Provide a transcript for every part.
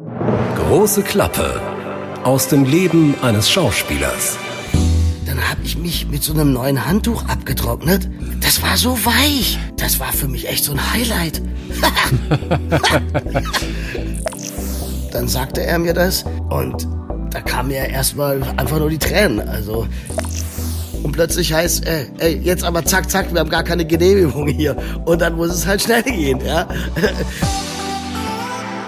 Große Klappe aus dem Leben eines Schauspielers. Dann habe ich mich mit so einem neuen Handtuch abgetrocknet. Das war so weich. Das war für mich echt so ein Highlight. Dann sagte er mir das und da kamen mir erstmal einfach nur die Tränen. Also und plötzlich heißt, äh, ey, jetzt aber zack, zack, wir haben gar keine Genehmigung hier. Und dann muss es halt schnell gehen, ja.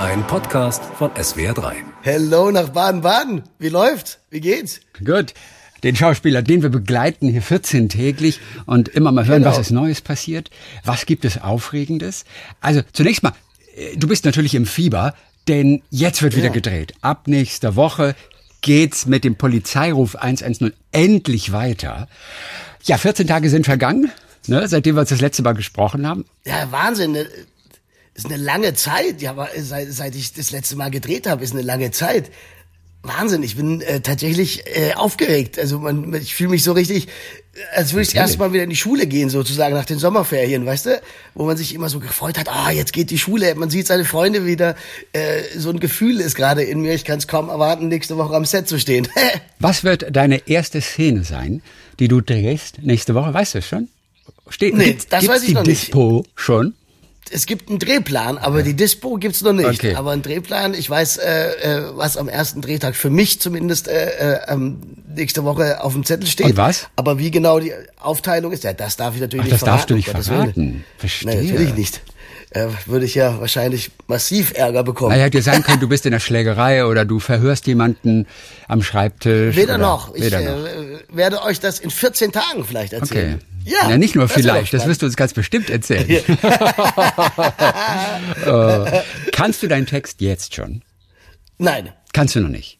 Ein Podcast von SWR3. Hello nach Baden-Baden. Wie läuft? Wie geht's? Gut. Den Schauspieler, den wir begleiten hier 14 täglich und immer mal hören, Genau. was ist Neues passiert. Was gibt es Aufregendes? Also zunächst mal, äh, du bist natürlich im Fieber, denn jetzt wird wieder Ja. gedreht. Ab nächster Woche geht's mit dem Polizeiruf 110 endlich weiter. Ja, 14 Tage sind vergangen, ne, seitdem wir uns das letzte Mal gesprochen haben. Ja, Wahnsinn. Ist eine lange Zeit. Ja, aber seit, seit ich das letzte Mal gedreht habe, ist eine lange Zeit. Wahnsinn, ich bin äh, tatsächlich äh, aufgeregt. Also man, ich fühle mich so richtig, äh, als würde ich das erste Mal wieder in die Schule gehen, sozusagen nach den Sommerferien, weißt du? Wo man sich immer so gefreut hat, ah, jetzt geht die Schule, man sieht seine Freunde wieder. Äh, so ein Gefühl ist gerade in mir, ich kann es kaum erwarten, nächste Woche am Set zu stehen. Was wird deine erste Szene sein, die du drehst nächste Woche? Weißt du es schon? Steht, Nee, das weiß ich die noch nicht. Dispo schon? Es gibt einen Drehplan, aber die Dispo gibt's noch nicht. Okay. Aber einen Drehplan, ich weiß, äh, äh, was am ersten Drehtag für mich zumindest äh, äh, ähm, nächste Woche auf dem Zettel steht. Und was? Aber wie genau die Aufteilung ist, ja, das darf ich natürlich Ach, nicht das darfst du verraten. nicht verraten. Verstehe. Nein, natürlich nicht. Äh, würde ich ja wahrscheinlich massiv Ärger bekommen. Naja, hätte ja sein können, du bist in der Schlägerei oder du verhörst jemanden am Schreibtisch. Weder noch. Ich Weder äh, noch. werde euch das in 14 Tagen vielleicht Okay. erzählen. Ja, ja, nicht nur das vielleicht, das wirst du uns ganz bestimmt erzählen. äh, kannst du deinen Text jetzt schon? Nein, Kannst du noch nicht.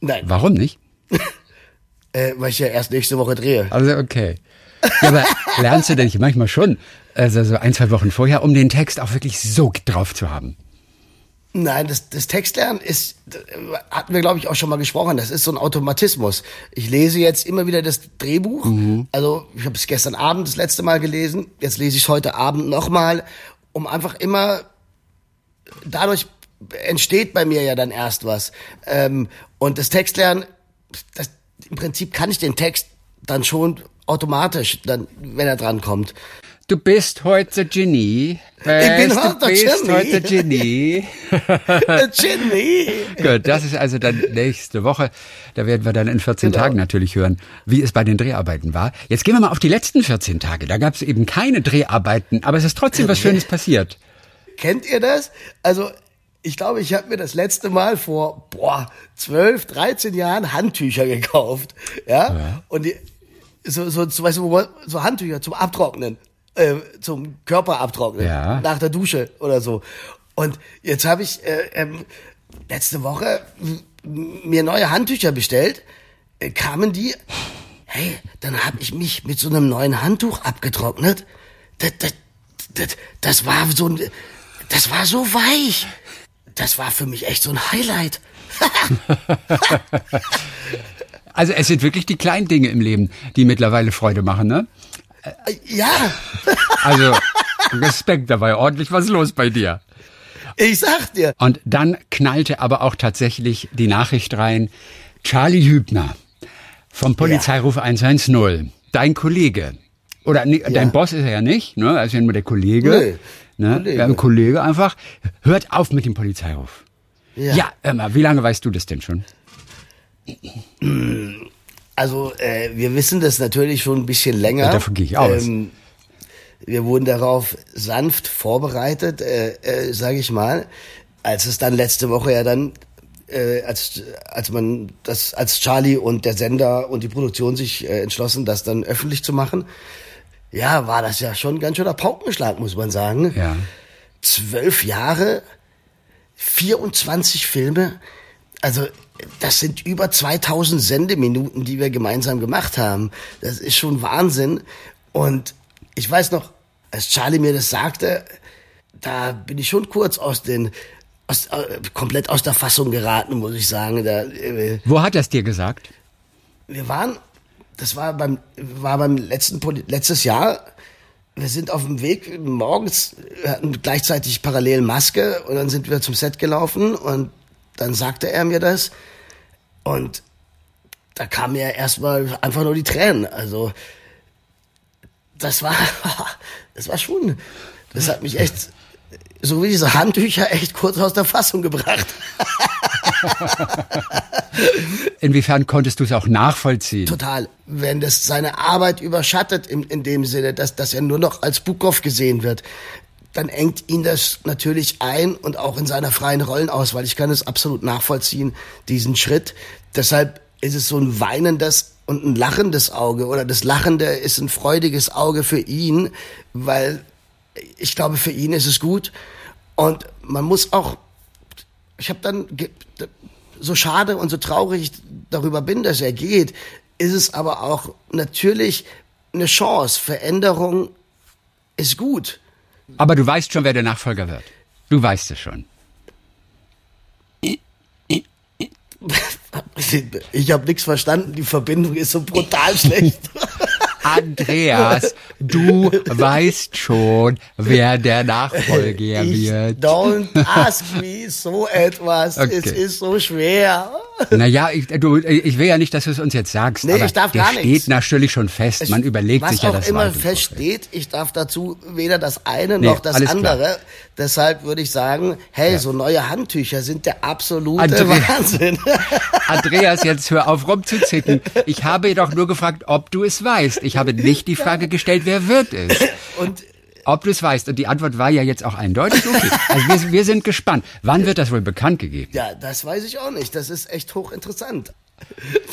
nein, Warum nicht? äh, weil ich ja erst nächste Woche drehe. Also okay. Ja, aber lernst du denn nicht manchmal schon, also so ein, zwei Wochen vorher, um den Text auch wirklich so drauf zu haben? Nein, das, das Textlernen ist, hatten wir glaube ich auch schon mal gesprochen, das ist so ein Automatismus. Ich lese jetzt immer wieder das Drehbuch. Also ich habe es gestern Abend das letzte Mal gelesen, jetzt lese ich es heute Abend nochmal, um einfach immer, dadurch entsteht bei mir ja dann erst was. Ähm, und das Textlernen, das, im Prinzip kann ich den Text dann schon automatisch, dann, wenn er dran kommt. Du bist heute Genie. bin Bist- heute du bist Genie. heute Genie. Ginny! Gut, das ist also dann nächste Woche. Da werden wir dann in 14 Genau. Tagen natürlich hören, wie es bei den Dreharbeiten war. Jetzt gehen wir mal auf die letzten 14 Tage. Da gab es eben keine Dreharbeiten, aber es ist trotzdem was Schönes passiert. Kennt ihr das? Also, ich glaube, ich habe mir das letzte Mal vor, boah, 12, 13 Jahren Handtücher gekauft. Ja? Und die, so, so, so, weißt du, so Handtücher zum Abtrocknen, äh, zum Körper abtrocknen. Ja. Nach der Dusche oder so. Und jetzt habe ich äh, ähm, letzte Woche mir neue Handtücher bestellt. Äh, kamen die, hey, dann habe ich mich mit so einem neuen Handtuch abgetrocknet. Das, das, das, das war so ein, das war so weich. Das war für mich echt so ein Highlight. Also es sind wirklich die kleinen Dinge im Leben, die mittlerweile Freude machen, ne? Äh, Ja, Also Respekt, da war ja ordentlich was los bei dir. ich sag dir. Und dann knallte aber auch tatsächlich die Nachricht rein, Charlie Hübner vom Polizeiruf 110, dein Kollege. Oder nee, dein Boss ist er ja nicht, ne? Er ist ja nur der Kollege. Nee, ne? Kollege. Ja, ein Kollege einfach. Hört auf mit dem Polizeiruf. Ja. Ja, hör mal, wie lange weißt du das denn schon? Also, äh, wir wissen das natürlich schon ein bisschen länger. Ja, davon gehe ich aus. Ähm, wir wurden darauf sanft vorbereitet, äh, äh, sage ich mal, als es dann letzte Woche ja dann, äh, als, als man das, als Charlie und der Sender und die Produktion sich äh, entschlossen, das dann öffentlich zu machen, ja, war das ja schon ein ganz schöner Paukenschlag, muss man sagen. Ja. Zwölf Jahre, 24 Filme, also das sind über 2000 Sendeminuten, die wir gemeinsam gemacht haben. Das ist schon Wahnsinn. Und ich weiß noch, als Charlie mir das sagte, da bin ich schon kurz aus den, aus, äh, komplett aus der Fassung geraten, muss ich sagen. Da, äh, Wo hat er es dir gesagt? wir waren, das war beim, war beim letzten, letztes Jahr, wir sind auf dem Weg morgens, wir hatten gleichzeitig parallel Maske und dann sind wir zum Set gelaufen und dann sagte er mir das und da kam mir erstmal einfach nur die Tränen. Also das war, das war schon, das hat mich echt, so wie diese Handtücher, echt kurz aus der Fassung gebracht. Inwiefern konntest du es auch nachvollziehen? Total. Wenn das seine Arbeit überschattet, in, in dem Sinne, dass, dass er nur noch als Bukow gesehen wird, dann engt ihn das natürlich ein und auch in seiner freien Rollenauswahl. Ich kann es absolut nachvollziehen, diesen Schritt. Deshalb ist es so ein weinendes und ein lachendes Auge oder das Lachende ist ein freudiges Auge für ihn, weil ich glaube, für ihn ist es gut. Und man muss auch, ich habe dann, so schade und so traurig ich darüber bin, dass er geht, ist es aber auch natürlich eine Chance. Veränderung ist gut. Aber du weißt schon, wer der Nachfolger wird. Du weißt es schon. Ich habe nichts verstanden. Die Verbindung ist so brutal schlecht. Andreas, du weißt schon, wer der Nachfolger ich wird. Don't ask me so etwas. Okay. Es ist so schwer. Naja, ich, du, ich will ja nicht, dass du es uns jetzt sagst. Nee, ich darf der gar steht nichts. natürlich schon fest. Man überlegt sich ja das Was auch immer feststeht, ich darf dazu weder das eine nee, noch das andere. Klar. Deshalb würde ich sagen, hey, ja. so neue Handtücher sind der absolute Andreas, Wahnsinn. Andreas, jetzt hör auf rumzuzicken. Ich habe jedoch nur gefragt, ob du es weißt. Ich habe nicht die Frage gestellt, wer wird es. Und ob du es weißt. Und die Antwort war ja jetzt auch eindeutig. Okay. Also wir, wir sind gespannt. Wann wird das wohl bekannt gegeben? Ja, das weiß ich auch nicht. Das ist echt hochinteressant.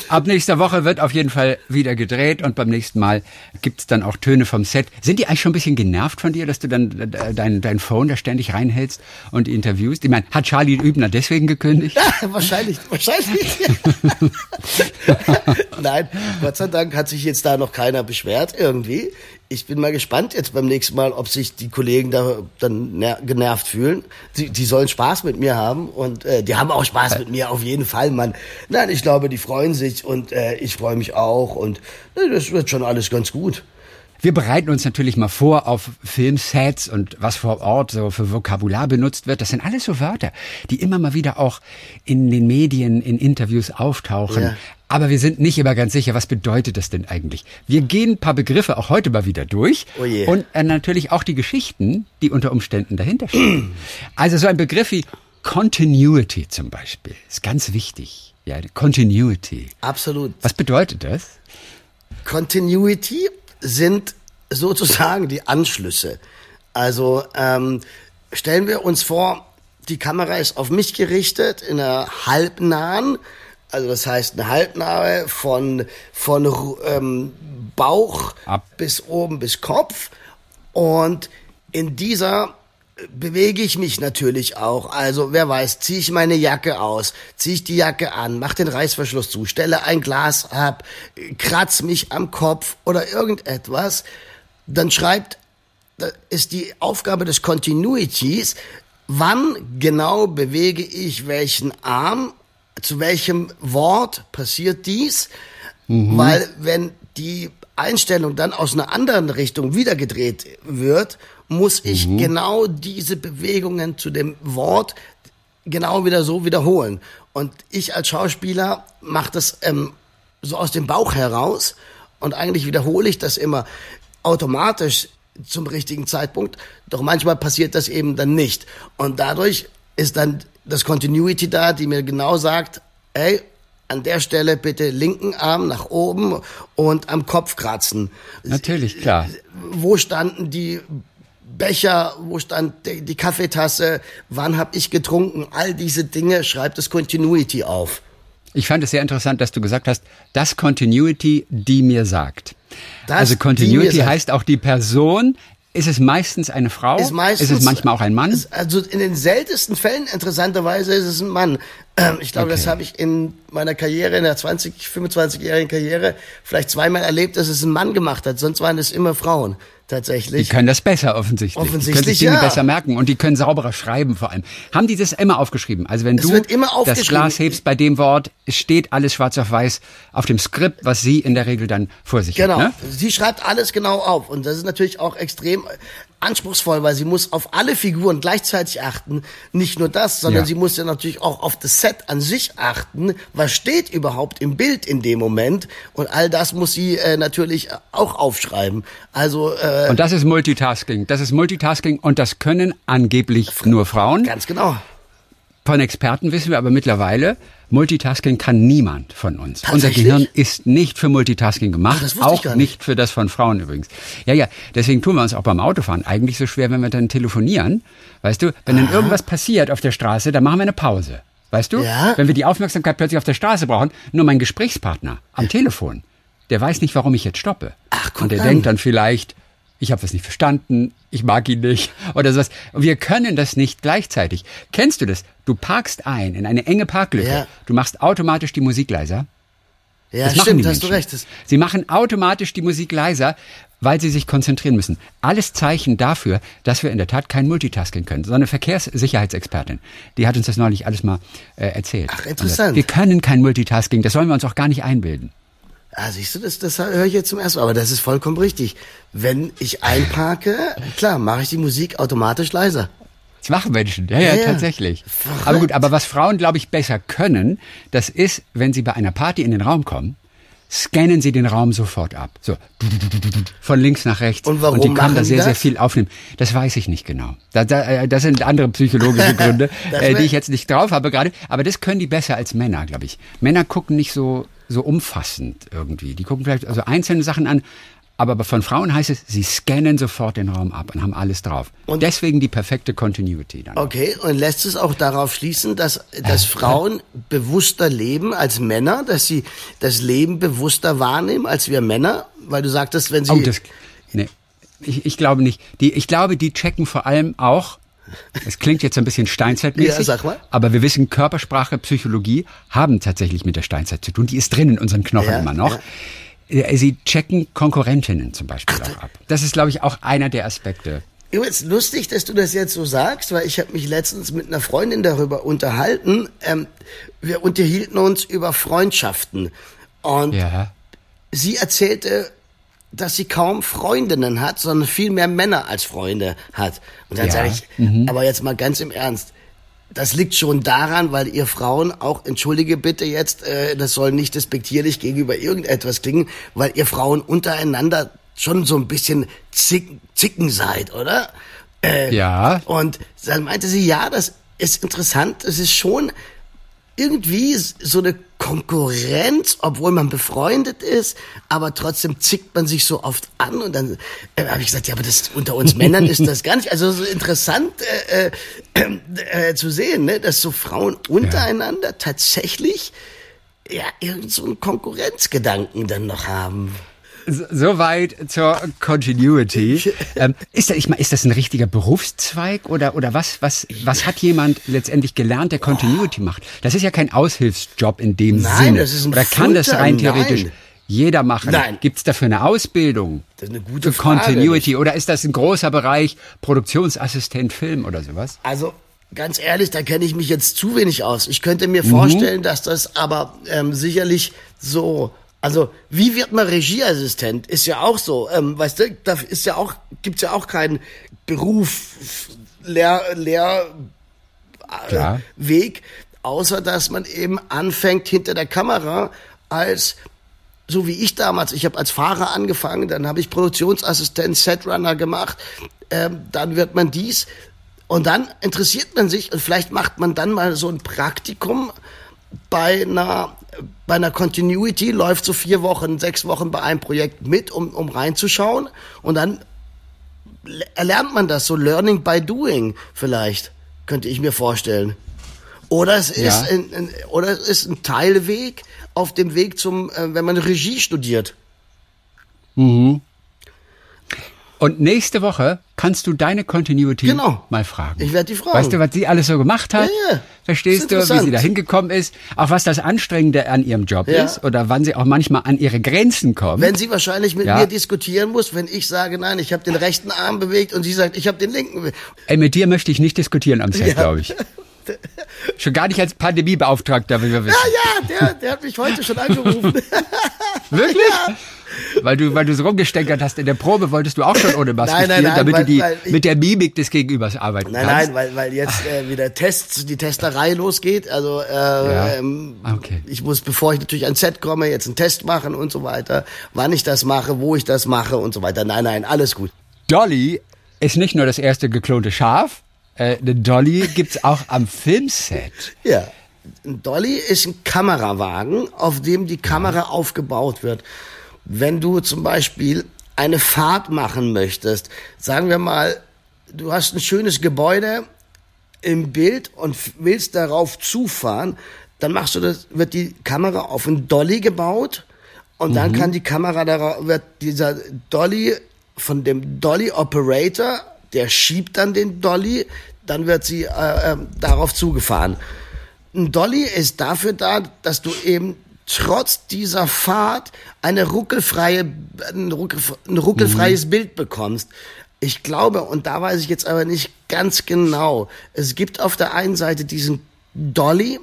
Ab nächster Woche wird auf jeden Fall wieder gedreht und beim nächsten Mal gibt's dann auch Töne vom Set. Sind die eigentlich schon ein bisschen genervt von dir, dass du dann dein, dein Phone da ständig reinhältst und interviewst? Ich meine, hat Charlie Übner deswegen gekündigt? Ja, wahrscheinlich, wahrscheinlich. Nein, Gott sei Dank hat sich jetzt da noch keiner beschwert irgendwie ich bin mal gespannt jetzt beim nächsten Mal, ob sich die Kollegen da dann genervt fühlen. Die, die sollen Spaß mit mir haben und äh, die haben auch Spaß mit mir auf jeden Fall, Mann. Nein, ich glaube, die freuen sich und äh, ich freue mich auch und äh, das wird schon alles ganz gut. Wir bereiten uns natürlich mal vor auf Filmsets und was vor Ort so für Vokabular benutzt wird. Das sind alles so Wörter, die immer mal wieder auch in den Medien, in Interviews auftauchen. Ja. Aber wir sind nicht immer ganz sicher, was bedeutet das denn eigentlich? Wir gehen ein paar Begriffe auch heute mal wieder durch oh yeah. und äh, natürlich auch die Geschichten, die unter Umständen dahinter stehen. also so ein Begriff wie Continuity zum Beispiel ist ganz wichtig. Ja, Continuity. Absolut. Was bedeutet das? Continuity sind sozusagen die Anschlüsse. Also ähm, stellen wir uns vor, die Kamera ist auf mich gerichtet in einer halbnahen, also das heißt eine halbnahe von von ähm, Bauch Ab. bis oben bis Kopf und in dieser bewege ich mich natürlich auch. Also wer weiß, ziehe ich meine Jacke aus, ziehe ich die Jacke an, mach den Reißverschluss zu, stelle ein Glas ab, kratz mich am Kopf oder irgendetwas, dann schreibt, da ist die Aufgabe des Continuities, wann genau bewege ich welchen Arm, zu welchem Wort passiert dies, mhm. weil wenn die Einstellung dann aus einer anderen Richtung wiedergedreht wird, muss ich mhm. genau diese Bewegungen zu dem Wort genau wieder so wiederholen. Und ich als Schauspieler mache das ähm, so aus dem Bauch heraus und eigentlich wiederhole ich das immer automatisch zum richtigen Zeitpunkt. Doch manchmal passiert das eben dann nicht. Und dadurch ist dann das Continuity da, die mir genau sagt, ey, an der Stelle bitte linken Arm nach oben und am Kopf kratzen. Natürlich, klar. Wo standen die Becher, wo stand die Kaffeetasse, wann habe ich getrunken, all diese Dinge schreibt das Continuity auf. Ich fand es sehr interessant, dass du gesagt hast, das Continuity, die mir sagt. Das, also Continuity heißt auch die Person, ist es meistens eine Frau? Ist, meistens, ist es manchmal auch ein Mann? Ist, also in den seltensten Fällen, interessanterweise, ist es ein Mann. Ähm, ich glaube, okay. das habe ich in meiner Karriere, in der 20, 25-jährigen Karriere, vielleicht zweimal erlebt, dass es ein Mann gemacht hat. Sonst waren es immer Frauen tatsächlich. Die können das besser offensichtlich. Offensichtlich, die können sich Dinge ja. besser merken und die können sauberer schreiben vor allem. Haben die das immer aufgeschrieben? Also wenn es du das Glas hebst bei dem Wort, steht alles schwarz auf weiß auf dem Skript, was sie in der Regel dann vor sich genau. hat. Genau. Ne? Sie schreibt alles genau auf und das ist natürlich auch extrem anspruchsvoll, weil sie muss auf alle Figuren gleichzeitig achten. Nicht nur das, sondern Ja. sie muss ja natürlich auch auf das Set an sich achten. Was steht überhaupt im Bild in dem Moment? Und all das muss sie äh, natürlich auch aufschreiben. Also äh, Und das ist Multitasking. Das ist Multitasking und das können angeblich nur Frauen. ganz genau. Von Experten wissen wir aber mittlerweile, Multitasking kann niemand von uns. Unser? Gehirn ist nicht für Multitasking gemacht, Ach, auch nicht. nicht. für das von Frauen übrigens. Ja, ja, deswegen tun wir uns auch beim Autofahren eigentlich so schwer, wenn wir dann telefonieren. Weißt du, wenn dann irgendwas passiert auf der Straße, dann machen wir eine Pause. Weißt du? Ja. Wenn wir die Aufmerksamkeit plötzlich auf der Straße brauchen, nur mein Gesprächspartner am Telefon, der weiß nicht, warum ich jetzt stoppe. Ach, guck Und der an. denkt dann vielleicht, ich habe das nicht verstanden, ich mag ihn nicht oder sowas. Wir können das nicht gleichzeitig. Kennst du das? Du parkst ein in eine enge Parklücke. Ja. Du machst automatisch die Musik leiser. Ja, Das stimmt, hast du recht. Sie machen automatisch die Musik leiser, weil sie sich konzentrieren müssen. Alles Zeichen dafür, dass wir in der Tat kein Multitasking können. So eine Verkehrssicherheitsexpertin, die hat uns das neulich alles mal äh, erzählt. Ach, interessant. Wir können kein Multitasking, das sollen wir uns auch gar nicht einbilden. Ah, siehst du, das, das höre ich jetzt zum ersten Mal, aber das ist vollkommen richtig. Wenn ich einparke, klar, mache ich die Musik automatisch leiser. Das machen Menschen, ja, ja, Ja, tatsächlich. Verrückt. Aber gut, aber was Frauen, glaube ich, besser können, das ist, wenn sie bei einer Party in den Raum kommen, scannen sie den Raum sofort ab. So, von links nach rechts. Und warum Und die machen da sehr, sehr das? viel aufnehmen. Das weiß ich nicht genau. Da, da, äh, das sind andere psychologische Gründe, äh, die ich jetzt nicht drauf habe gerade. Aber das können die besser als Männer, glaube ich. Männer gucken nicht so, so umfassend irgendwie. Die gucken vielleicht also einzelne Sachen an. Aber von Frauen heißt es, sie scannen sofort den Raum ab und haben alles drauf. Und- Deswegen die perfekte Continuity dann. Okay, und lässt es auch darauf schließen, dass, dass Frauen bewusster leben als Männer, dass sie das Leben bewusster wahrnehmen als wir Männer? Weil du sagtest, wenn sie... Oh, das, nee, ich, ich glaube nicht. Die, ich glaube, die checken vor allem auch, es klingt jetzt ein bisschen steinzeitmäßig, Ja, sag mal. aber wir wissen, Körpersprache, Psychologie haben tatsächlich mit der Steinzeit zu tun. Die ist drin in unseren Knochen Ja, immer noch. Äh, Sie checken Konkurrentinnen zum Beispiel auch ab. Das ist, glaube ich, auch einer der Aspekte. Übrigens lustig, dass du das jetzt so sagst, weil ich habe mich letztens mit einer Freundin darüber unterhalten. Ähm, wir unterhielten uns über Freundschaften. Und Ja. sie erzählte, dass sie kaum Freundinnen hat, sondern viel mehr Männer als Freunde hat. Und dann Ja. sage ich, aber jetzt mal ganz im Ernst. Das liegt schon daran, weil ihr Frauen auch, entschuldige bitte jetzt, äh, das soll nicht despektierlich gegenüber irgendetwas klingen, weil ihr Frauen untereinander schon so ein bisschen zick, zicken seid, oder? Äh, Ja. Und dann meinte sie, ja, das ist interessant, es ist schon irgendwie so eine Konkurrenz, obwohl man befreundet ist, aber trotzdem zickt man sich so oft an und dann äh, habe ich gesagt, ja, aber das unter uns Männern ist das gar nicht. Also so interessant äh, äh, äh, zu sehen, ne, dass so Frauen untereinander tatsächlich ja irgend so einen Konkurrenzgedanken dann noch haben. So- Soweit zur Continuity. ähm, ist, das, ich meine, ist das ein richtiger Berufszweig oder, oder was, was, was hat jemand letztendlich gelernt, der Continuity macht? Das ist ja kein Aushilfsjob in dem Nein, Sinne. das ist ein oder kann das rein theoretisch nein. jeder machen? Nein. Gibt es dafür eine Ausbildung? Das ist eine gute für Frage. Continuity oder ist das ein großer Bereich Produktionsassistent Film oder sowas? Also ganz ehrlich, da kenne ich mich jetzt zu wenig aus. Ich könnte Mhm. mir vorstellen, dass das aber ähm, sicherlich so. Also wie wird man Regieassistent? Ist ja auch so. Ähm, weißt du, da ist ja auch gibt's ja auch keinen Beruf, Lehr, Lehr Klar. Weg, außer dass man eben anfängt hinter der Kamera als so wie ich damals, ich habe als Fahrer angefangen, dann habe ich Produktionsassistent, Setrunner gemacht, ähm, dann wird man dies und dann interessiert man sich und vielleicht macht man dann mal so ein Praktikum bei einer bei einer Continuity läuft so vier Wochen, sechs Wochen bei einem Projekt mit, um, um reinzuschauen und dann le- erlernt man das so Learning by Doing vielleicht könnte ich mir vorstellen. Oder es ist Ja. ein, ein, oder es ist ein Teilweg auf dem Weg zum, äh, wenn man Regie studiert. Und nächste Woche kannst du deine Continuity Genau. mal fragen. Ich werd die fragen. Weißt du, was sie alles so gemacht hat? Ja, ja. Verstehst du, wie sie da hingekommen ist? Auch was das Anstrengende an ihrem Job Ja. ist? Oder wann sie auch manchmal an ihre Grenzen kommt? Wenn sie wahrscheinlich mit mir diskutieren muss, wenn ich sage, nein, ich habe den rechten Arm bewegt und sie sagt, ich habe den linken. bewegt. Ey, mit dir möchte ich nicht diskutieren am Set, glaube ich. Schon gar nicht als Pandemiebeauftragter, wie wir wissen. Ja, ja, der, der hat mich heute schon angerufen. Wirklich? Weil du, weil du so rumgesteckert hast in der Probe, wolltest du auch schon ohne Maske Nein, nein, spielen, nein, damit weil- du die ich- mit der Mimik des Gegenübers arbeiten Nein, kannst. nein, weil, weil jetzt äh, wieder Tests, die Testerei losgeht. Also äh, Ja. ähm, Okay. ich muss, bevor ich natürlich ans Set komme, jetzt einen Test machen und so weiter. Wann ich das mache, wo ich das mache und so weiter. Nein, nein, alles gut. Dolly ist nicht nur das erste geklonte Schaf, äh, eine Dolly gibt's auch am Filmset. Ja. Ein Dolly ist ein Kamerawagen, auf dem die Kamera aufgebaut wird. Wenn du zum Beispiel eine Fahrt machen möchtest, sagen wir mal, du hast ein schönes Gebäude im Bild und willst darauf zufahren, dann machst du das, wird die Kamera auf ein Dolly gebaut und dann kann die Kamera darauf, wird dieser Dolly von dem Dolly Operator, der schiebt dann den Dolly, dann wird sie äh, äh, darauf zugefahren. Ein Dolly ist dafür da, dass du eben trotz dieser Fahrt eine ruckelfreie, ein, ruckel, ein ruckelfreies Bild bekommst. Ich glaube, und da weiß ich jetzt aber nicht ganz genau, es gibt auf der einen Seite diesen Dolly,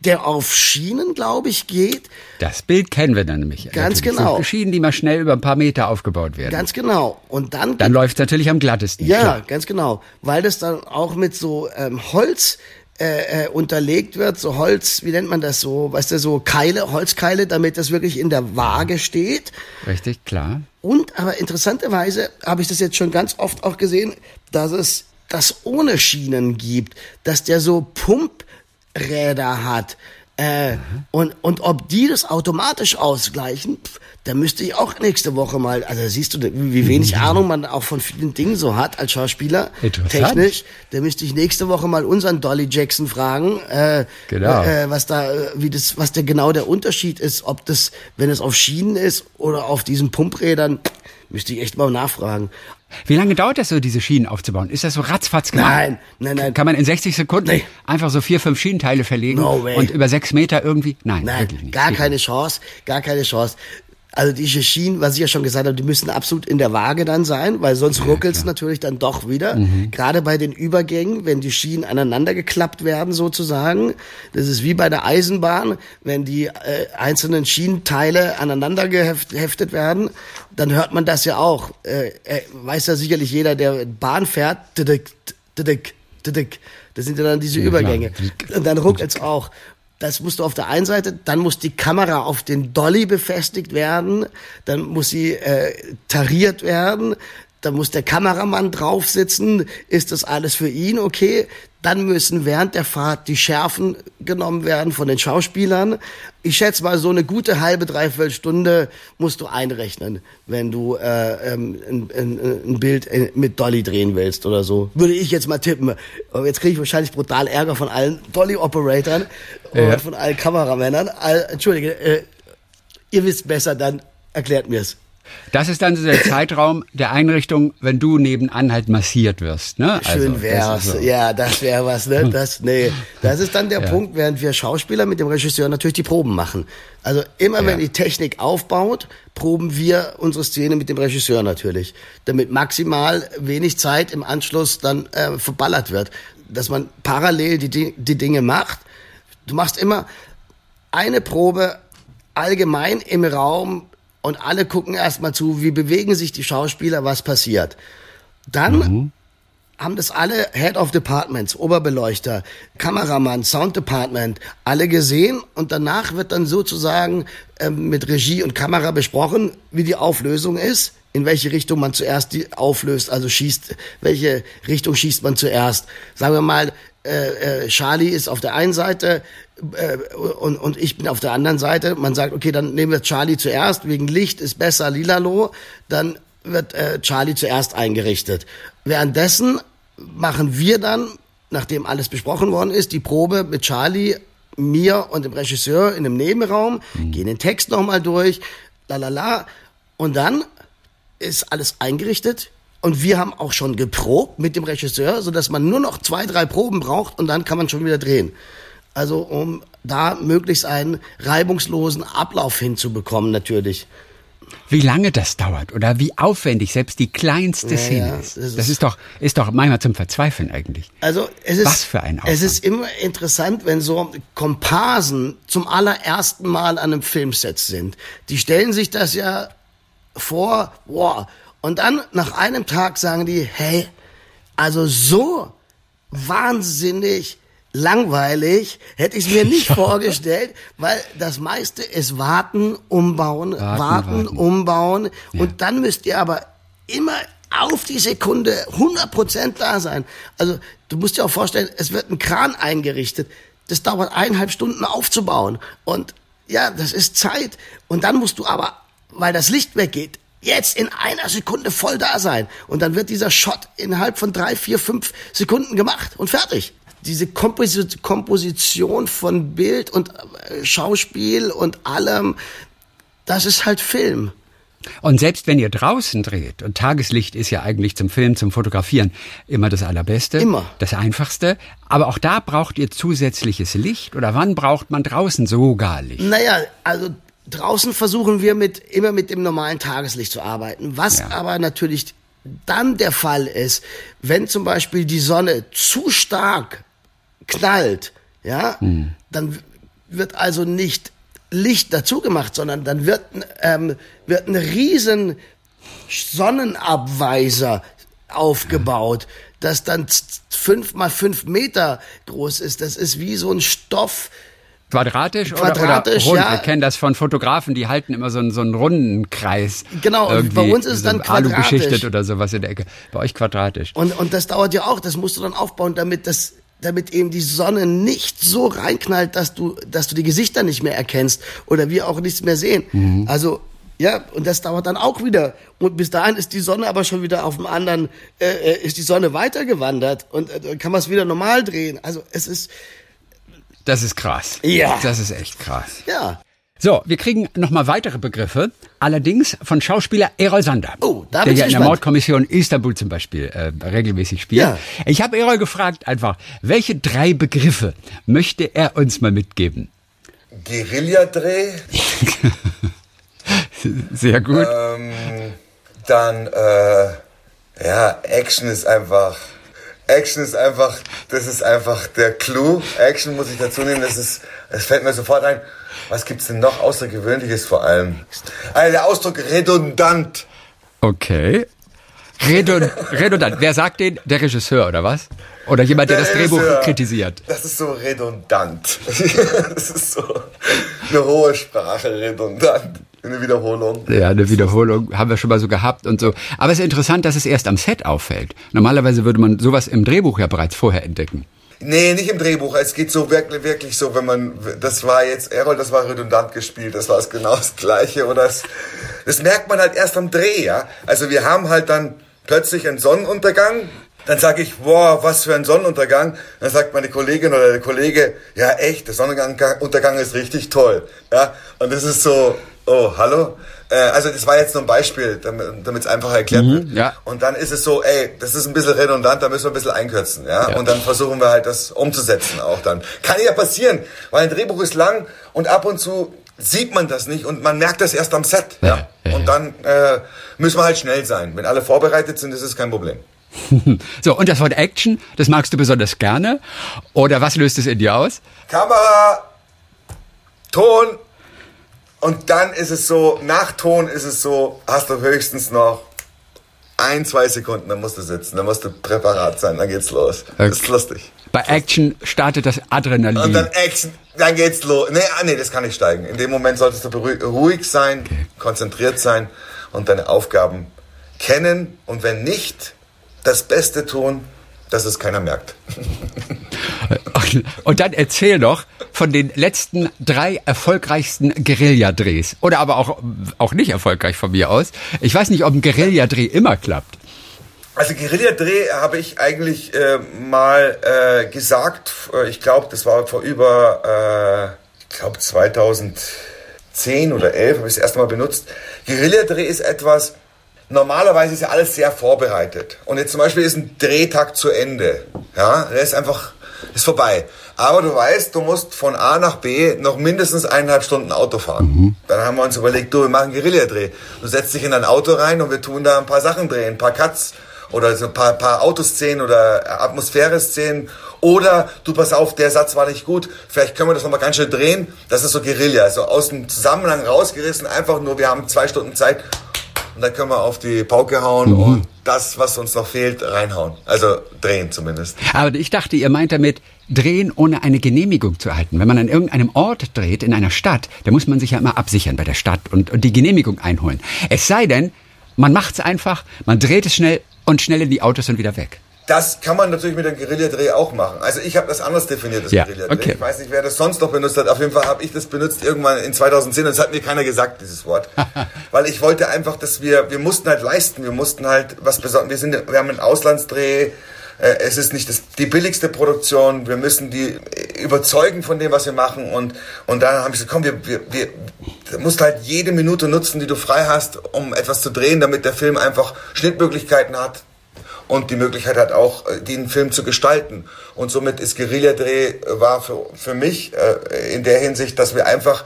der auf Schienen, glaube ich, geht. Das Bild kennen wir dann nämlich. Ganz natürlich. genau. So Schienen, die mal schnell über ein paar Meter aufgebaut werden. Ganz genau. Und dann, dann läuft's natürlich am glattesten. ja, klar. ganz genau, weil das dann auch mit so ähm, Holz äh, äh, unterlegt wird, so Holz, wie nennt man das so, weißt du, so Keile, Holzkeile, damit das wirklich in der Waage steht. Richtig, klar. Und aber interessanterweise habe ich das jetzt schon ganz oft auch gesehen, dass es das ohne Schienen gibt, dass der so Pumpräder hat. Äh, und, und ob die das automatisch ausgleichen, pf, da müsste ich auch nächste Woche mal, also siehst du, wie wenig Ahnung man auch von vielen Dingen so hat als Schauspieler, technisch, da müsste ich nächste Woche mal unseren Dolly Jackson fragen, äh, Genau. äh, was da, äh, wie das, was der genau der Unterschied ist, ob das, wenn es auf Schienen ist oder auf diesen Pumprädern, müsste ich echt mal nachfragen. Wie lange dauert das so, diese Schienen aufzubauen? Ist das so ratzfatz gemacht? Nein, nein, nein. Kann man in 60 Sekunden Nee. einfach so vier, fünf Schienenteile verlegen No way. und über sechs Meter irgendwie? Nein, Nein, gar keine Chance, gar keine Chance. Also diese Schienen, was ich ja schon gesagt habe, die müssen absolut in der Waage dann sein, weil sonst ruckelt's natürlich dann doch wieder. Mhm. Gerade bei den Übergängen, wenn die Schienen aneinander geklappt werden sozusagen. Das ist wie bei der Eisenbahn, wenn die äh, einzelnen Schienenteile aneinander geheft- geheftet werden, dann hört man das ja auch. Äh, äh, weiß ja sicherlich jeder, der Bahn fährt. Tidik, tidik, tidik. Das sind ja dann diese Ja, klar. Übergänge. Und dann ruckelt's auch. Das musst du auf der einen Seite, dann muss die Kamera auf den Dolly befestigt werden, dann muss sie äh, tariert werden, dann muss der Kameramann drauf sitzen, ist das alles für ihn okay? Dann müssen während der Fahrt die Schärfen genommen werden von den Schauspielern. Ich schätze mal, so eine gute halbe, dreiviertel Stunde musst du einrechnen, wenn du äh, ähm, ein, ein, ein Bild äh, mit Dolly drehen willst oder so. Würde ich jetzt mal tippen. Aber jetzt kriege ich wahrscheinlich brutal Ärger von allen Dolly-Operatoren Ja. und von allen Kameramännern. All, Entschuldige, äh, ihr wisst besser, dann erklärt mir's. Das ist dann so der Zeitraum der Einrichtung, wenn du nebenan halt massiert wirst. Ne? Schön Also, das wär's. ist so. Ja, das wäre was, ne? Das, nee. Das ist dann der Punkt, während wir Schauspieler mit dem Regisseur natürlich die Proben machen. Also immer Ja. wenn die Technik aufbaut, proben wir unsere Szene mit dem Regisseur natürlich. Damit maximal wenig Zeit im Anschluss dann äh, verballert wird. Dass man parallel die, Di- die Dinge macht. Du machst immer eine Probe allgemein im Raum und alle gucken erstmal zu, wie bewegen sich die Schauspieler, was passiert. Dann haben das alle Head of Departments, Oberbeleuchter, Kameramann, Sound Department, alle gesehen und danach wird dann sozusagen ähm, mit Regie und Kamera besprochen, wie die Auflösung ist, in welche Richtung man zuerst die auflöst, also schießt, welche Richtung schießt man zuerst. Sagen wir mal, äh, äh, Charlie ist auf der einen Seite äh, und, und ich bin auf der anderen Seite. Man sagt, okay, dann nehmen wir Charlie zuerst, wegen Licht ist besser lilalo, dann wird äh, Charlie zuerst eingerichtet. Währenddessen machen wir dann, nachdem alles besprochen worden ist, die Probe mit Charlie, mir und dem Regisseur in einem Nebenraum, gehen den Text nochmal durch, la la la, und dann ist alles eingerichtet und wir haben auch schon geprobt mit dem Regisseur, so dass man nur noch zwei, drei Proben braucht und dann kann man schon wieder drehen. Also um da möglichst einen reibungslosen Ablauf hinzubekommen natürlich. Wie lange das dauert oder wie aufwendig selbst die kleinste Ja, Szene ja, ist. das ist- Das ist doch, ist doch manchmal zum Verzweifeln eigentlich. Also es ist, Was für ein es Aufwand. ist immer interessant, wenn so Komparsen zum allerersten Mal an einem Filmset sind. Die stellen sich das ja vor, wow. Und dann nach einem Tag sagen die, hey, also so wahnsinnig langweilig, hätte ich es mir nicht vorgestellt, weil das meiste ist warten, umbauen, warten, warten, warten. umbauen ja. und dann müsst ihr aber immer auf die Sekunde 100% da sein. Also du musst dir auch vorstellen, es wird ein Kran eingerichtet. Das dauert eineinhalb Stunden aufzubauen. Und ja, das ist Zeit. Und dann musst du aber, weil das Licht weggeht, jetzt in einer Sekunde voll da sein. Und dann wird dieser Shot innerhalb von drei, vier, fünf Sekunden gemacht und fertig. Diese Komposition von Bild und äh, Schauspiel und allem, das ist halt Film. Und selbst wenn ihr draußen dreht, und Tageslicht ist ja eigentlich zum Film, zum Fotografieren immer das Allerbeste, immer. das Einfachste, aber auch da braucht ihr zusätzliches Licht oder wann braucht man draußen sogar Licht? Naja, also draußen versuchen wir mit, immer mit dem normalen Tageslicht zu arbeiten, was ja. aber natürlich dann der Fall ist, wenn zum Beispiel die Sonne zu stark knallt, ja, hm. dann wird also nicht Licht dazu gemacht, sondern dann wird, ähm, wird ein riesen Sonnenabweiser aufgebaut, das dann fünf mal fünf Meter groß ist. Das ist wie so ein Stoff. Quadratisch, Quadratisch oder, oder rund? Ja. Wir kennen das von Fotografen, die halten immer so einen, so einen runden Kreis. Genau, bei uns ist es dann quadratisch. Alu beschichtet oder sowas in der Ecke. Bei euch quadratisch. Und, und das dauert ja auch, das musst du dann aufbauen, damit das damit eben die Sonne nicht so reinknallt, dass du, dass du die Gesichter nicht mehr erkennst oder wir auch nichts mehr sehen. Mhm. Also ja, und das dauert dann auch wieder. Und bis dahin ist die Sonne aber schon wieder auf dem anderen, äh, äh ist die Sonne weitergewandert und äh, kann man es wieder normal drehen. Also es ist. Das ist krass. Ja. Das ist echt krass. Ja. So, wir kriegen nochmal weitere Begriffe, allerdings von Schauspieler Erol Sander, oh, da bin der ja in der Mordkommission Istanbul zum Beispiel äh, regelmäßig spielt. Ja. Ich habe Erol gefragt einfach, welche drei Begriffe möchte er uns mal mitgeben? Guerilladreh. Sehr gut. Ähm, dann, äh, ja, Action ist einfach Action ist einfach, das ist einfach der Clou. Action muss ich dazu nehmen, das ist, es fällt mir sofort ein. Was gibt's denn noch Außergewöhnliches vor allem? Also der Ausdruck redundant. Okay. Redund, redundant. Wer sagt den? Der Regisseur oder was? Oder jemand, der, der das Drehbuch kritisiert? Das ist so redundant. das ist so eine hohe Sprache, redundant. Eine Wiederholung. Ja, eine Wiederholung haben wir schon mal so gehabt und so. Aber es ist interessant, dass es erst am Set auffällt. Normalerweise würde man sowas im Drehbuch ja bereits vorher entdecken. Nee, nicht im Drehbuch. Es geht so wirklich, wirklich so, wenn man, das war jetzt, Errol, das war redundant gespielt, das war es genau das Gleiche. Oder das, das merkt man halt erst am Dreh, ja. Also wir haben halt dann plötzlich einen Sonnenuntergang. Dann sage ich, boah, was für ein Sonnenuntergang. Dann sagt meine Kollegin oder der Kollege, ja echt, der Sonnenuntergang ist richtig toll. Ja, und das ist so, oh, hallo? Äh, also das war jetzt nur ein Beispiel, damit es einfach erklärt mhm, wird. Ja. Und dann ist es so, ey, das ist ein bisschen redundant, da müssen wir ein bisschen einkürzen. Ja? ja? Und dann versuchen wir halt das umzusetzen auch dann. Kann ja passieren, weil ein Drehbuch ist lang und ab und zu sieht man das nicht und man merkt das erst am Set. Ja. ja? ja und dann äh, müssen wir halt schnell sein. Wenn alle vorbereitet sind, ist es kein Problem. so, und das Wort Action, das magst du besonders gerne? Oder was löst es in dir aus? Kamera, Ton, und dann ist es so, nach Ton ist es so, hast du höchstens noch ein, zwei Sekunden, dann musst du sitzen, dann musst du präparat sein, dann geht's los. Okay. Das ist lustig. Bei Action startet das Adrenalin. Und dann Action, dann geht's los. Nee, ah, nee, das kann nicht steigen. In dem Moment solltest du ruhig sein, okay. konzentriert sein und deine Aufgaben kennen. Und wenn nicht, das Beste tun, dass es keiner merkt. Und dann erzähl doch von den letzten drei erfolgreichsten Guerilladrehs. Oder aber auch, auch nicht erfolgreich von mir aus. Ich weiß nicht, ob ein Guerilladreh immer klappt. Also Guerilladreh habe ich eigentlich äh, mal äh, gesagt, äh, ich glaube, das war vor über, äh, ich glaube 2010 oder 11 habe ich das erste Mal benutzt. Guerilladreh ist etwas, normalerweise ist ja alles sehr vorbereitet. Und jetzt zum Beispiel ist ein Drehtag zu Ende. Ja, der ist einfach, ist vorbei. Aber du weißt, du musst von A nach B noch mindestens eineinhalb Stunden Auto fahren. Mhm. Dann haben wir uns überlegt, du, wir machen Guerilladreh. Du setzt dich in ein Auto rein und wir tun da ein paar Sachen drehen, ein paar Cuts oder so ein paar, paar Autoszenen oder Atmosphäre-Szenen. Oder du pass auf, der Satz war nicht gut, vielleicht können wir das nochmal ganz schnell drehen. Das ist so Guerilla, so aus dem Zusammenhang rausgerissen, einfach nur, wir haben zwei Stunden Zeit und da können wir auf die Pauke hauen mhm. und das, was uns noch fehlt, reinhauen. Also drehen zumindest. Aber ich dachte, ihr meint damit drehen, ohne eine Genehmigung zu erhalten. Wenn man an irgendeinem Ort dreht, in einer Stadt, da muss man sich ja immer absichern bei der Stadt und, und die Genehmigung einholen. Es sei denn, man macht es einfach, man dreht es schnell und schnell in die Autos und wieder weg. Das kann man natürlich mit dem Guerilladreh auch machen. Also ich habe das anders definiert, das ja, Guerilladreh. Okay. Ich weiß nicht, wer das sonst noch benutzt hat. Auf jeden Fall habe ich das benutzt irgendwann in 2010 und es hat mir keiner gesagt, dieses Wort. Weil ich wollte einfach, dass wir, wir mussten halt leisten, wir mussten halt was Besonderes, wir, sind, wir haben einen Auslandsdreh, äh, es ist nicht das, die billigste Produktion, wir müssen die überzeugen von dem, was wir machen und, und dann habe ich gesagt, komm, wir, wir, wir du musst halt jede Minute nutzen, die du frei hast, um etwas zu drehen, damit der Film einfach Schnittmöglichkeiten hat, und die Möglichkeit hat auch, äh, den Film zu gestalten. Und somit ist Guerilladreh äh, war für, für mich äh, in der Hinsicht, dass wir einfach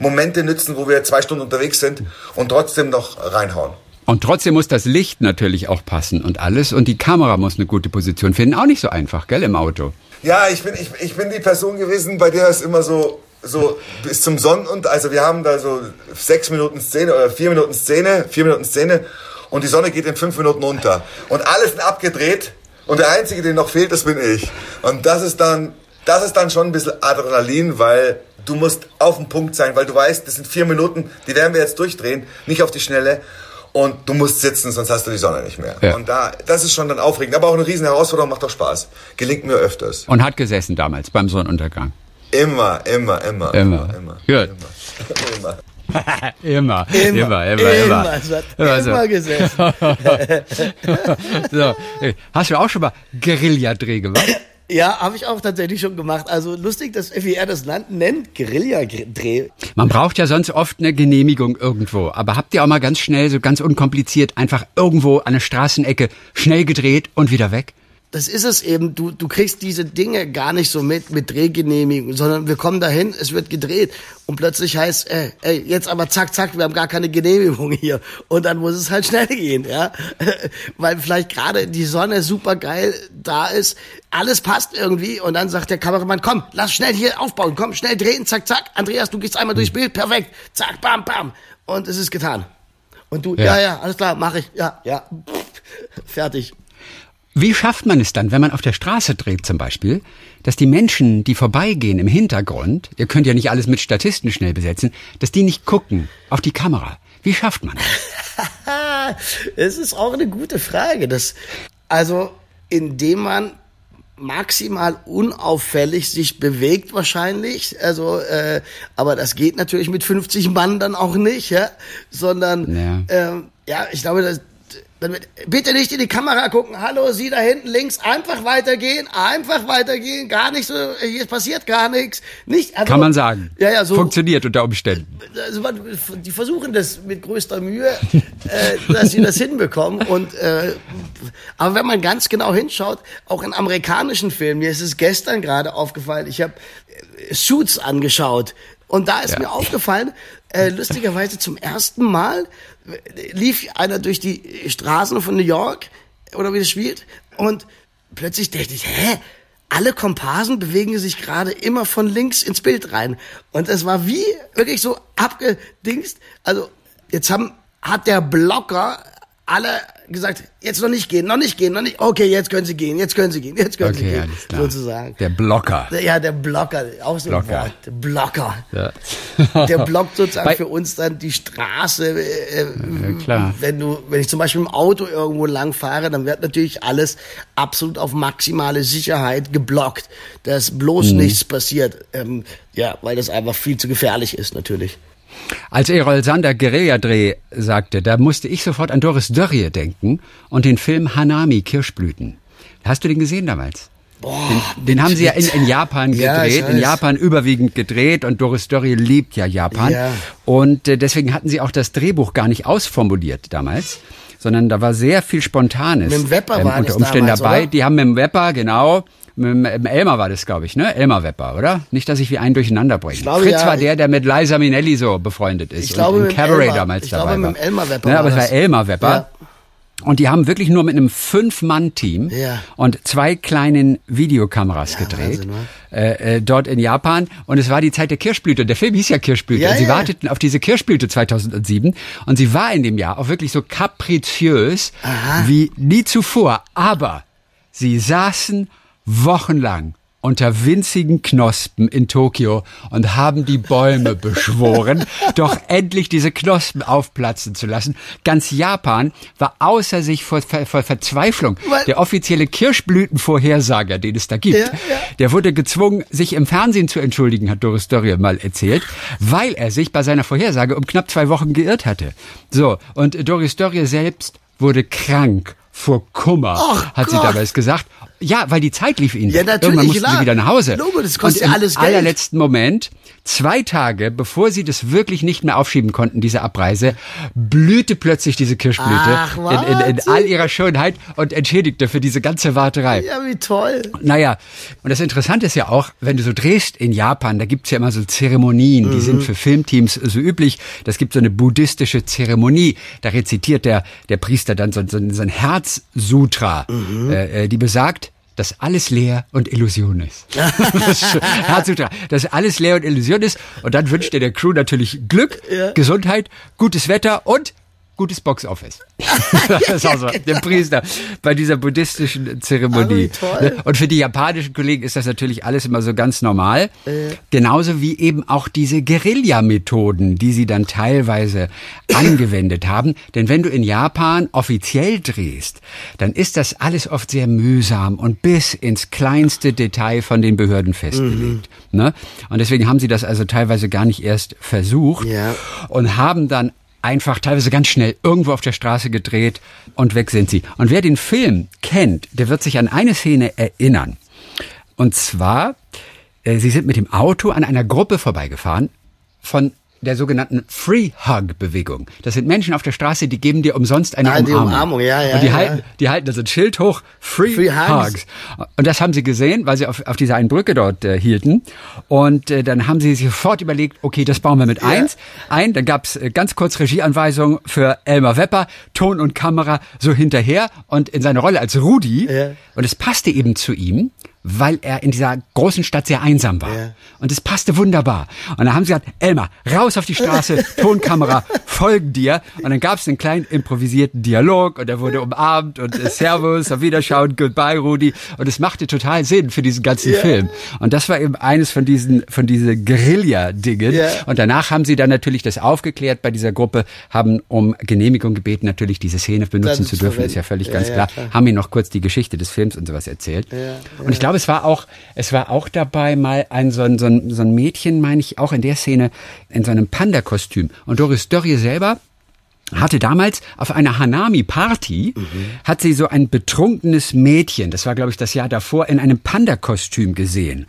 Momente nützen, wo wir zwei Stunden unterwegs sind und trotzdem noch reinhauen. Und trotzdem muss das Licht natürlich auch passen und alles. Und die Kamera muss eine gute Position finden. Auch nicht so einfach, gell, im Auto. Ja, ich bin, ich, ich bin die Person gewesen, bei der es immer so, so bis zum Sonnen und also wir haben da so sechs Minuten Szene oder vier Minuten Szene, vier Minuten Szene und die Sonne geht in fünf Minuten unter. Und alles sind abgedreht und der Einzige, der noch fehlt, das bin ich. Und das ist dann, das ist dann schon ein bisschen Adrenalin, weil du musst auf dem Punkt sein, weil du weißt, das sind vier Minuten, die werden wir jetzt durchdrehen, nicht auf die Schnelle. Und du musst sitzen, sonst hast du die Sonne nicht mehr. Ja. Und da, das ist schon dann aufregend. Aber auch eine riesen Herausforderung, macht doch Spaß. Gelingt mir öfters. Und hat gesessen damals beim Sonnenuntergang. Immer, immer, immer. Immer. Immer. immer. Gut. Immer. immer. immer, immer, immer, immer, immer. Immer, immer so. gesessen. so. Hast du auch schon mal Guerilladreh gemacht? Ja, habe ich auch tatsächlich schon gemacht. Also lustig, dass er das nennt, Guerilladreh. Man braucht ja sonst oft eine Genehmigung irgendwo. Aber habt ihr auch mal ganz schnell, so ganz unkompliziert, einfach irgendwo an der Straßenecke schnell gedreht und wieder weg? Das ist es eben. Du, du kriegst diese Dinge gar nicht so mit, mit Drehgenehmigung, sondern wir kommen dahin, es wird gedreht und plötzlich heißt, ey, ey, jetzt aber zack, zack, wir haben gar keine Genehmigung hier. Und dann muss es halt schnell gehen, ja. Weil vielleicht gerade die Sonne super geil da ist, alles passt irgendwie und dann sagt der Kameramann, komm, lass schnell hier aufbauen, komm, schnell drehen, zack, zack. Andreas, du gehst einmal durchs Bild, perfekt, zack, bam, bam. Und es ist getan. Und du, ja, ja, ja alles klar, mach ich, ja, ja, fertig. Wie schafft man es dann, wenn man auf der Straße dreht zum Beispiel, dass die Menschen, die vorbeigehen im Hintergrund, ihr könnt ja nicht alles mit Statisten schnell besetzen, dass die nicht gucken auf die Kamera? Wie schafft man das? Es ist auch eine gute Frage. Das, also, indem man maximal unauffällig sich bewegt wahrscheinlich. Also, äh, aber das geht natürlich mit 50 Mann dann auch nicht, ja? sondern ja, ähm, ja ich glaube, das, dann bitte nicht in die Kamera gucken. Hallo, Sie da hinten links. Einfach weitergehen. Einfach weitergehen. Gar nicht so. Hier passiert gar nichts. Nicht. Also, Kann man sagen. Ja, ja, so. Funktioniert unter Umständen. Also, die versuchen das mit größter Mühe, äh, dass sie das hinbekommen. Und äh, aber wenn man ganz genau hinschaut, auch in amerikanischen Filmen, mir ist es gestern gerade aufgefallen. Ich habe äh, Suits angeschaut. Und da ist ja. mir aufgefallen, äh, lustigerweise zum ersten Mal lief einer durch die Straßen von New York oder wie das spielt und plötzlich dachte ich, hä? Alle Komparsen bewegen sich gerade immer von links ins Bild rein. Und es war wie wirklich so abgedingst. Also jetzt haben, hat der Blocker alle gesagt, jetzt noch nicht gehen, noch nicht gehen, noch nicht. Okay, jetzt können Sie gehen, jetzt können Sie gehen, jetzt können okay, Sie gehen, alles klar. sozusagen. Der Blocker. Ja, der Blocker, auch so Blocker. ein Wort. Blocker. Ja. der blockt sozusagen Bei für uns dann die Straße. Äh, ja, klar. Wenn du, wenn ich zum Beispiel im Auto irgendwo lang fahre, dann wird natürlich alles absolut auf maximale Sicherheit geblockt, dass bloß mhm. nichts passiert. Ähm, ja, weil das einfach viel zu gefährlich ist, natürlich. Als Erol Sander Guerilla-Dreh sagte, da musste ich sofort an Doris Dörrie denken und den Film Hanami Kirschblüten. Hast du den gesehen damals? Boah, den, den haben sie ja in, in Japan gedreht, ja, in Japan überwiegend gedreht und Doris Dörrie liebt ja Japan. Ja. Und äh, deswegen hatten sie auch das Drehbuch gar nicht ausformuliert damals, sondern da war sehr viel Spontanes mit dem Wepper ähm, unter Umständen damals, dabei. Oder? Die haben mit dem Wepper, genau, mit Elmar war das, glaube ich, ne? Elmar Wepper, oder? Nicht, dass ich wie einen durcheinander bringe. Glaube, Fritz ja, war der, der mit Liza Minnelli so befreundet ist. Ich glaube, und in Cabaret Elmar, damals ich dabei glaube, war. mit Elmar Wepper. Ja, aber es war Elmar Wepper. Ja. Und die haben wirklich nur mit einem Fünf-Mann-Team Ja. und zwei kleinen Videokameras Ja, Wahnsinn, gedreht. wa? äh, äh, dort in Japan. Und es war die Zeit der Kirschblüte. Der Film hieß ja Kirschblüte. Ja, und sie warteten auf diese Kirschblüte 2007. Und sie war in dem Jahr auch wirklich so kapriziös wie nie zuvor. Aber sie saßen wochenlang unter winzigen Knospen in Tokio und haben die Bäume beschworen, doch endlich diese Knospen aufplatzen zu lassen. Ganz Japan war außer sich vor, Ver vor Verzweiflung. Weil- Der offizielle Kirschblütenvorhersager, den es da gibt, Ja, ja. der wurde gezwungen, sich im Fernsehen zu entschuldigen, hat Doris Dörrie mal erzählt, weil er sich bei seiner Vorhersage um knapp zwei Wochen geirrt hatte. So, und Doris Dörrie selbst wurde krank vor Kummer, Ach hat sie Gott. damals gesagt. Ja, weil die Zeit lief ihnen. Ja, natürlich, Irgendwann mussten klar. sie wieder nach Hause. Logo, das kostet und ja im alles Geld. allerletzten Moment, zwei Tage bevor sie das wirklich nicht mehr aufschieben konnten, diese Abreise, blühte plötzlich diese Kirschblüte Ach, in, in, in all ihrer Schönheit und entschädigte für diese ganze Warterei. Ja, wie toll. Naja, und das Interessante ist ja auch, wenn du so drehst in Japan, da gibt's ja immer so Zeremonien, die sind für Filmteams so üblich. Das gibt so eine buddhistische Zeremonie. Da rezitiert der, der Priester dann so, so, so ein Herzsutra, äh, äh, die besagt, dass alles leer und Illusion ist. Dass alles leer und Illusion ist. Und dann wünscht er der Crew natürlich Glück, Gesundheit, gutes Wetter und gutes Boxoffice. das ist so, der Priester bei dieser buddhistischen Zeremonie. Toll. Und für die japanischen Kollegen ist das natürlich alles immer so ganz normal. Genauso wie eben auch diese Guerilla-Methoden, die sie dann teilweise angewendet haben. Denn wenn du in Japan offiziell drehst, dann ist das alles oft sehr mühsam und bis ins kleinste Detail von den Behörden festgelegt. Ne? Und deswegen haben sie das also teilweise gar nicht erst versucht Ja. und haben dann einfach teilweise ganz schnell irgendwo auf der Straße gedreht und weg sind sie. Und wer den Film kennt, der wird sich an eine Szene erinnern. Und zwar, äh, sie sind mit dem Auto an einer Gruppe vorbeigefahren von der sogenannten Free Hug Bewegung. Das sind Menschen auf der Straße, die geben dir umsonst eine Ah, die Umarmung. Umarmung, ja, ja, Und die ja. halten, die halten da so ein Schild hoch, Free, Free Hugs. Hugs. Und das haben sie gesehen, weil sie auf, auf dieser einen Brücke dort äh, hielten. Und äh, dann haben sie sich sofort überlegt, okay, das bauen wir mit eins ein. Dann gab's äh, ganz kurz Regieanweisungen für Elmar Wepper, Ton und Kamera so hinterher und in seine Rolle als Rudi. Ja. Und es passte eben zu ihm, weil er in dieser großen Stadt sehr einsam war. Ja. Und es passte wunderbar. Und dann haben sie gesagt, Elmar, raus auf die Straße, Tonkamera, folgen dir. Und dann gab es einen kleinen improvisierten Dialog und er wurde umarmt und äh, Servus, auf Wiederschauen, goodbye, Rudi. Und es machte total Sinn für diesen ganzen Film. Und das war eben eines von diesen, von diesen Guerilla-Dingen. Ja. Und danach haben sie dann natürlich das aufgeklärt bei dieser Gruppe, haben um Genehmigung gebeten, natürlich diese Szene benutzen zu dürfen, ist ja völlig Ja, ganz ja, klar. klar. Haben mir noch kurz die Geschichte des Films und sowas erzählt. Und ich glaube, es war auch, es war auch dabei mal ein so ein, so ein, so ein Mädchen, meine ich, auch in der Szene in so einem Panda-Kostüm. Und Doris Dörrie selber hatte damals auf einer Hanami-Party, hat sie so ein betrunkenes Mädchen, das war glaube ich das Jahr davor, in einem Panda-Kostüm gesehen.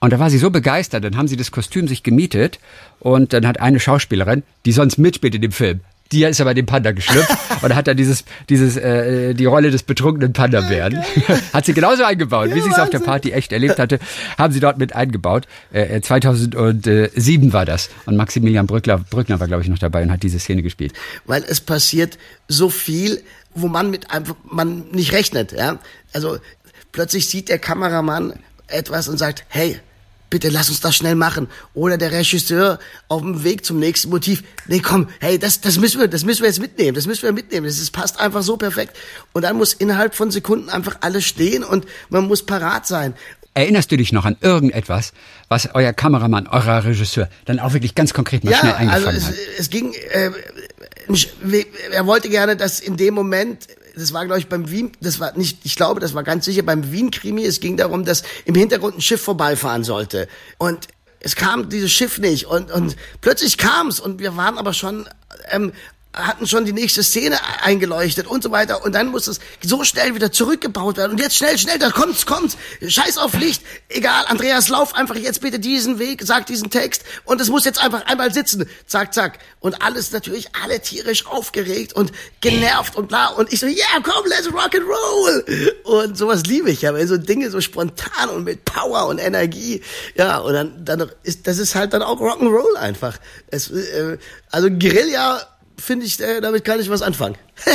Und da war sie so begeistert, dann haben sie das Kostüm sich gemietet und dann hat eine Schauspielerin, die sonst mitspielt in dem Film, die ist aber dem Panda geschlüpft und hat dann dieses, dieses, äh, die Rolle des betrunkenen Panda-Bären, hat sie genauso eingebaut, wie sie es auf der Party echt erlebt hatte, haben sie dort mit eingebaut. Äh, 2007 war das. Und Maximilian Brückler, Brückner war, glaube ich, noch dabei und hat diese Szene gespielt. weil es passiert so viel, wo man mit einfach man nicht rechnet, ja? Also plötzlich sieht der Kameramann etwas und sagt, hey, bitte lass uns das schnell machen. Oder der Regisseur auf dem Weg zum nächsten Motiv, nee, komm, hey, das, das müssen wir, das müssen wir jetzt mitnehmen, das müssen wir mitnehmen. Das ist, passt einfach so perfekt. Und dann muss innerhalb von Sekunden einfach alles stehen und man muss parat sein. Erinnerst du dich noch an irgendetwas, was euer Kameramann, euer Regisseur dann auch wirklich ganz konkret mal schnell Ja, also eingefangen es, hat? es ging, äh, er wollte gerne, dass in dem Moment, das war glaube ich beim Wien, das war nicht, ich glaube, das war ganz sicher beim Wien-Krimi, es ging darum, dass im Hintergrund ein Schiff vorbeifahren sollte. Und es kam dieses Schiff nicht. Und, und plötzlich kam's. Und wir waren aber schon, ähm, hatten schon die nächste Szene eingeleuchtet und so weiter. Und dann muss es so schnell wieder zurückgebaut werden. Und jetzt schnell, schnell, da kommt's, kommt's, scheiß auf Licht, egal, Andreas, lauf einfach jetzt bitte diesen Weg, sag diesen Text. Und es muss jetzt einfach einmal sitzen, zack, zack. Und alles natürlich, alle tierisch aufgeregt und genervt und bla. Und ich so, yeah, komm, let's rock and roll. Und sowas liebe ich ja, wenn so Dinge so spontan und mit Power und Energie, ja und dann, dann ist, das ist halt dann auch Rock'n'Roll einfach, es, äh, also Guerilla finde ich, äh, damit kann ich was anfangen.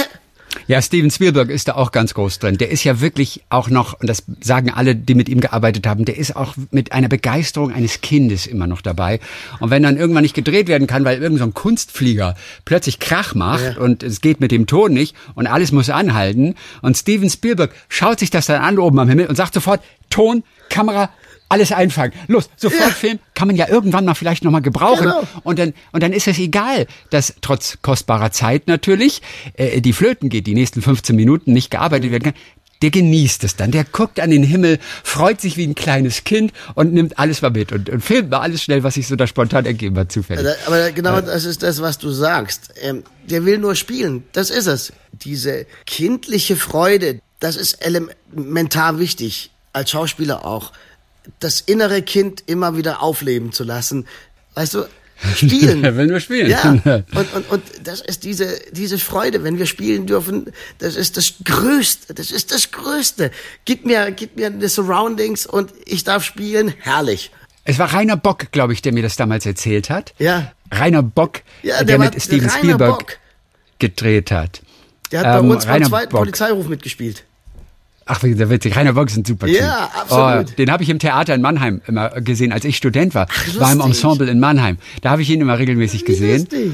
Ja, Steven Spielberg ist da auch ganz groß drin. Der ist ja wirklich auch noch, und das sagen alle, die mit ihm gearbeitet haben, der ist auch mit einer Begeisterung eines Kindes immer noch dabei. Und wenn dann irgendwann nicht gedreht werden kann, weil irgendein so Kunstflieger plötzlich Krach macht ja. und es geht mit dem Ton nicht und alles muss anhalten und Steven Spielberg schaut sich das dann an oben am Himmel und sagt sofort, Ton, Kamera, alles einfangen. Los, sofort ja. Film kann man ja irgendwann mal vielleicht noch mal gebrauchen. Genau. Und dann und dann ist es egal, dass trotz kostbarer Zeit natürlich äh, die Flöten geht, die nächsten 15 Minuten nicht gearbeitet werden kann. Der genießt es dann, der guckt an den Himmel, freut sich wie ein kleines Kind und nimmt alles mal mit und, und filmt mal alles schnell, was sich so da spontan ergeben hat, zufällig. Aber genau das ist das, was du sagst. Ähm, der will nur spielen, das ist es. Diese kindliche Freude, das ist elementar wichtig, als Schauspieler auch das innere Kind immer wieder aufleben zu lassen. Weißt du, spielen. will nur spielen. Ja. Und, und, und das ist diese, diese Freude, wenn wir spielen dürfen, das ist das Größte. Das ist das Größte. Gib mir, gib mir die Surroundings und ich darf spielen. Herrlich. Es war Rainer Bock, glaube ich, der mir das damals erzählt hat. Ja. Rainer Bock, ja, der, der mit Steven Spielberg Bock. gedreht hat. Der hat bei ähm, uns beim zweiten Bock. Polizeiruf mitgespielt. Ach, der witzig. Rainer Bock ist ein super Typ. Ja, absolut. Oh, den habe ich im Theater in Mannheim immer gesehen, als ich Student war. Ach, war im Ensemble in Mannheim. Da habe ich ihn immer regelmäßig gesehen. Lustig.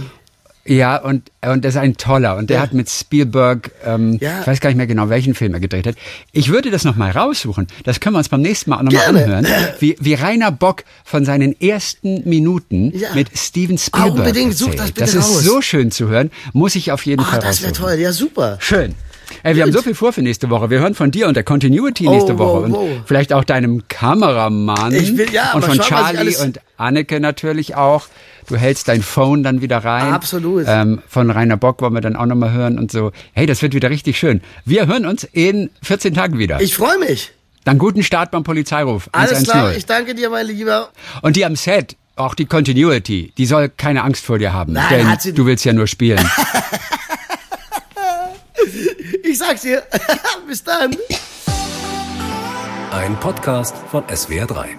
Ja, und, und das ist ein toller. Und der ja. hat mit Spielberg, ähm, ja. ich weiß gar nicht mehr genau, welchen Film er gedreht hat. Ich würde das nochmal raussuchen. Das können wir uns beim nächsten Mal auch nochmal anhören. Wie, wie Rainer Bock von seinen ersten Minuten ja. mit Steven Spielberg. Ah, unbedingt, such das bitte Das ist raus. so schön zu hören. Muss ich auf jeden oh, Fall das wäre toll. Ja, super. Schön. Ey, wir Gut. haben so viel vor für nächste Woche. Wir hören von dir und der Continuity nächste oh, Woche wow, wow. und vielleicht auch deinem Kameramann ich will, ja, und von Charlie und Anneke natürlich auch. Du hältst dein Phone dann wieder rein. Absolut. Ähm, von Rainer Bock wollen wir dann auch nochmal hören und so. Hey, das wird wieder richtig schön. Wir hören uns in 14 Tagen wieder. Ich freue mich. Dann guten Start beim Polizeiruf. Alles 110. klar, ich danke dir, mein Lieber. Und die am Set, auch die Continuity, die soll keine Angst vor dir haben. Nein, denn du willst ja nur spielen. Ich sag's dir. Bis dann. Ein Podcast von SWR3.